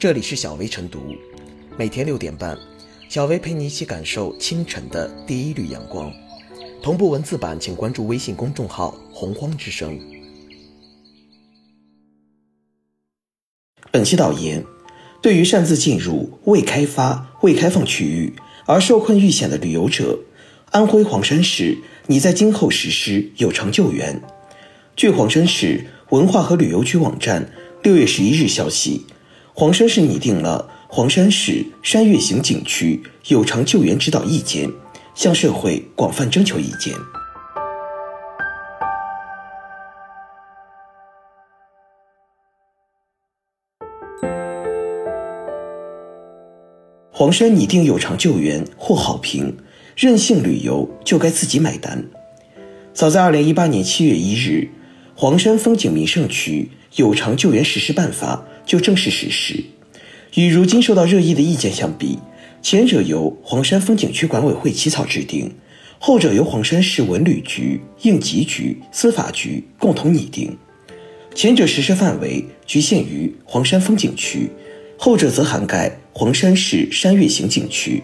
这里是小薇晨读，每天六点半，小薇陪你一起感受清晨的第一缕阳光。同步文字版，请关注微信公众号“洪荒之声”。本期导言：对于擅自进入未开发、未开放区域而受困遇险的旅游者，安徽黄山市拟在今后实施有偿救援。据黄山市文化和旅游局网站六月十一日消息。黄山市拟定了《黄山市山岳型景区有偿救援指导意见》，向社会广泛征求意见。黄山拟定有偿救援获好评，任性旅游就该自己买单。早在二零一八年七月一日，《黄山风景名胜区有偿救援实施办法》。就正式实施。与如今受到热议的意见相比，前者由黄山风景区管委会起草制定，后者由黄山市文旅局、应急局、司法局共同拟定。前者实施范围局限于黄山风景区，后者则涵盖黄山市山岳型景区，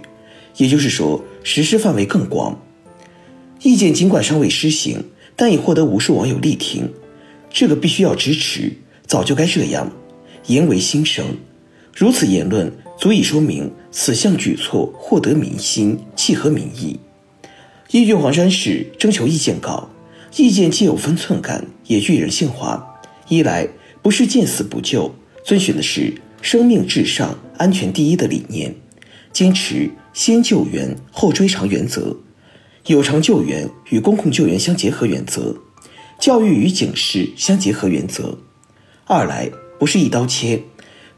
也就是说，实施范围更广。意见尽管尚未施行，但已获得无数网友力挺。这个必须要支持，早就该这样。言为心声，如此言论足以说明此项举措获得民心，契合民意。依据黄山市征求意见稿，意见既有分寸感，也具人性化。一来不是见死不救，遵循的是生命至上、安全第一的理念，坚持先救援后追偿原则，有偿救援与公共救援相结合原则，教育与警示相结合原则。二来。不是一刀切，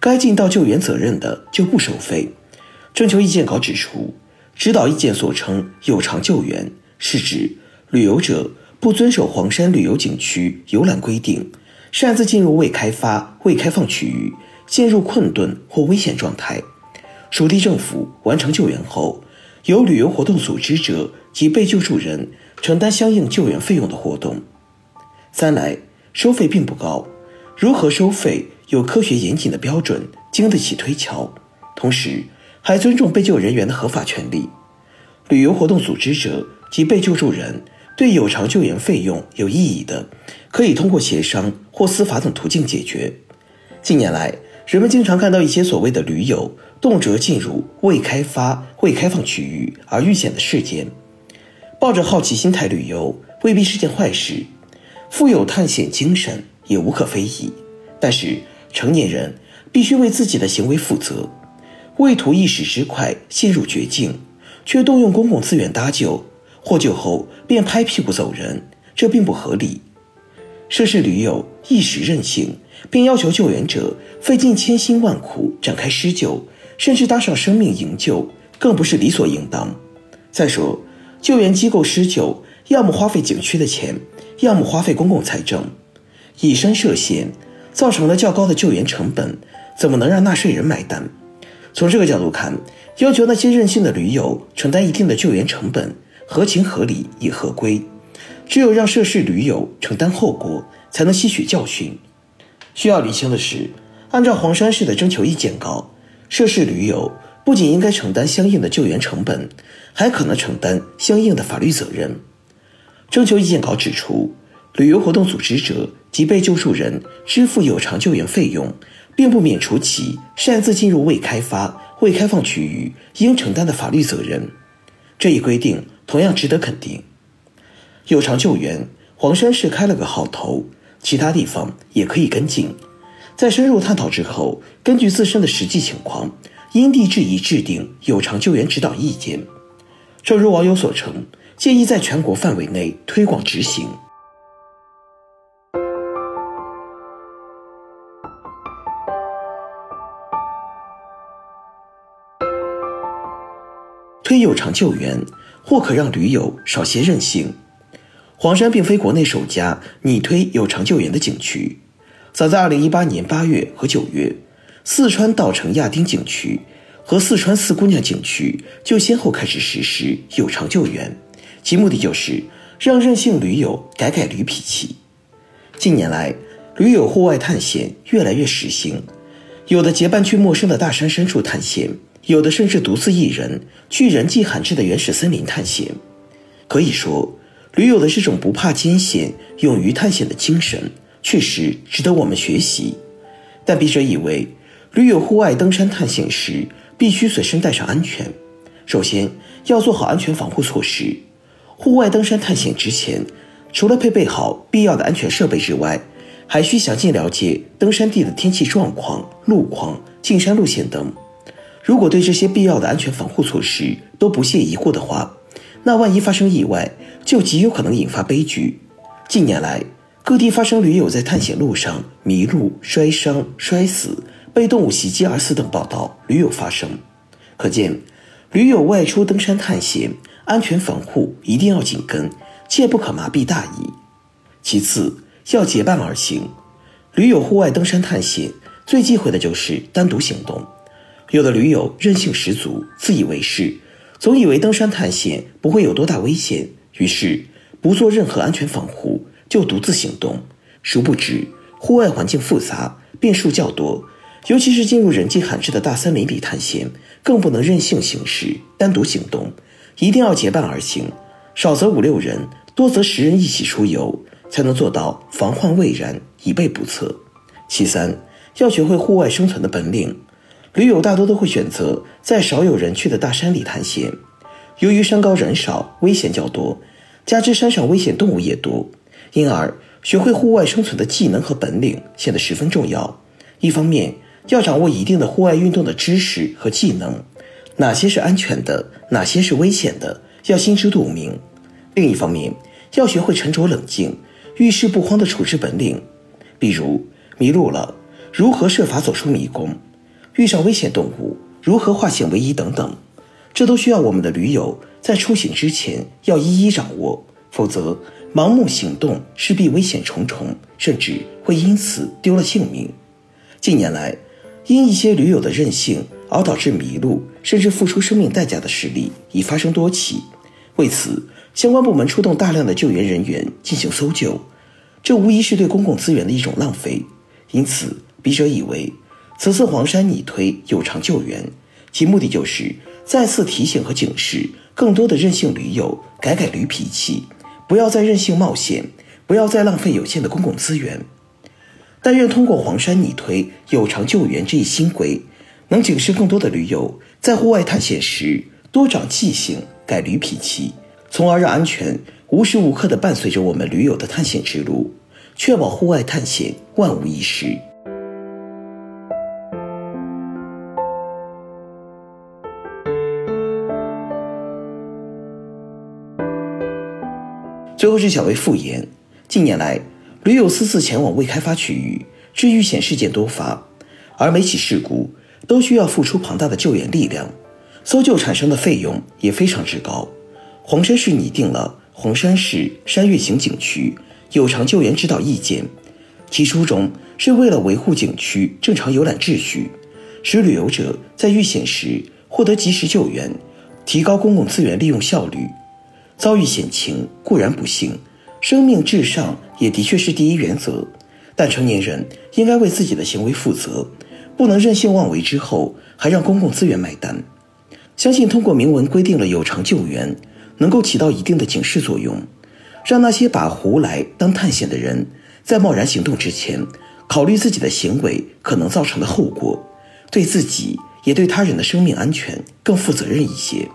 该尽到救援责任的就不收费。征求意见稿指出，指导意见所称有偿救援，是指旅游者不遵守黄山旅游景区游览规定，擅自进入未开发、未开放区域，陷入困顿或危险状态，属地政府完成救援后，由旅游活动组织者及被救助人承担相应救援费用的活动。三来，收费并不高。如何收费有科学严谨的标准，经得起推敲，同时还尊重被救人员的合法权利。旅游活动组织者及被救助人对有偿救援费用有异议的，可以通过协商或司法等途径解决。近年来，人们经常看到一些所谓的驴友动辄进入未开发、未开放区域而遇险的事件。抱着好奇心态旅游未必是件坏事，富有探险精神。也无可非议，但是成年人必须为自己的行为负责。为图一时之快陷入绝境，却动用公共资源搭救，获救后便拍屁股走人，这并不合理。涉事驴友一时任性，并要求救援者费尽千辛万苦展开施救，甚至搭上生命营救，更不是理所应当。再说，救援机构施救，要么花费景区的钱，要么花费公共财政。以身涉险，造成了较高的救援成本，怎么能让纳税人买单？从这个角度看，要求那些任性的驴友承担一定的救援成本，合情合理也合规。只有让涉事驴友承担后果，才能吸取教训。需要理清的是，按照黄山市的征求意见稿，涉事驴友不仅应该承担相应的救援成本，还可能承担相应的法律责任。征求意见稿指出。旅游活动组织者及被救助人支付有偿救援费用，并不免除其擅自进入未开发、未开放区域应承担的法律责任。这一规定同样值得肯定。有偿救援，黄山市开了个好头，其他地方也可以跟进。在深入探讨之后，根据自身的实际情况，因地制宜制定有偿救援指导意见。正如网友所称，建议在全国范围内推广执行。推有偿救援，或可让驴友少些任性。黄山并非国内首家拟推有偿救援的景区，早在2018年8月和9月，四川稻城亚丁景区和四川四姑娘景区就先后开始实施有偿救援，其目的就是让任性驴友改改驴脾气。近年来，驴友户外探险越来越时兴，有的结伴去陌生的大山深处探险，有的甚至独自一人去人迹罕至的原始森林探险。可以说，驴友的这种不怕艰险、勇于探险的精神，确实值得我们学习。但笔者以为，驴友户外登山探险时，必须随身带上安全。首先，要做好安全防护措施。户外登山探险之前，除了配备好必要的安全设备之外，还需详尽了解登山地的天气状况、路况、进山路线等。如果对这些必要的安全防护措施都不屑一顾的话，那万一发生意外，就极有可能引发悲剧。近年来，各地发生驴友在探险路上迷路、摔伤、摔死、被动物袭击而死等报道屡有发生，可见，驴友外出登山探险，安全防护一定要紧跟，切不可麻痹大意。其次，要结伴而行。驴友户外登山探险最忌讳的就是单独行动。有的驴友任性十足，自以为是，总以为登山探险不会有多大危险，于是不做任何安全防护就独自行动。殊不知，户外环境复杂，变数较多，尤其是进入人迹罕至的大森林里探险，更不能任性行事、单独行动，一定要结伴而行，少则五六人，多则十人一起出游。才能做到防患未然，以备不测。其三，要学会户外生存的本领。驴友大多都会选择在少有人去的大山里探险，由于山高人少，危险较多，加之山上危险动物也多，因而学会户外生存的技能和本领显得十分重要。一方面，要掌握一定的户外运动的知识和技能，哪些是安全的，哪些是危险的，要心知肚明。另一方面，要学会沉着冷静。遇事不慌的处置本领，比如迷路了，如何设法走出迷宫；遇上危险动物，如何化险为夷等等，这都需要我们的驴友在出行之前要一一掌握，否则盲目行动势必危险重重，甚至会因此丢了性命。近年来，因一些驴友的任性而导致迷路，甚至付出生命代价的事例已发生多起，为此。相关部门出动大量的救援人员进行搜救，这无疑是对公共资源的一种浪费。因此，笔者以为，此次黄山拟推有偿救援，其目的就是再次提醒和警示更多的任性驴友改改驴脾气，不要再任性冒险，不要再浪费有限的公共资源。但愿通过黄山拟推有偿救援这一新规，能警示更多的驴友在户外探险时多长记性，改驴脾气。从而让安全无时无刻地伴随着我们驴友的探险之路，确保户外探险万无一失。最后是小薇复言：近年来，驴友私自前往未开发区域，致遇险事件多发，而每起事故都需要付出庞大的救援力量，搜救产生的费用也非常之高。黄山市拟定了《黄山市山岳型景区有偿救援指导意见》，其初衷是为了维护景区正常游览秩序，使旅游者在遇险时获得及时救援，提高公共资源利用效率。遭遇险情固然不幸，生命至上也的确是第一原则，但成年人应该为自己的行为负责，不能任性妄为之后还让公共资源买单。相信通过明文规定了有偿救援。能够起到一定的警示作用，让那些把胡来当探险的人，在贸然行动之前，考虑自己的行为可能造成的后果，对自己也对他人的生命安全更负责任一些。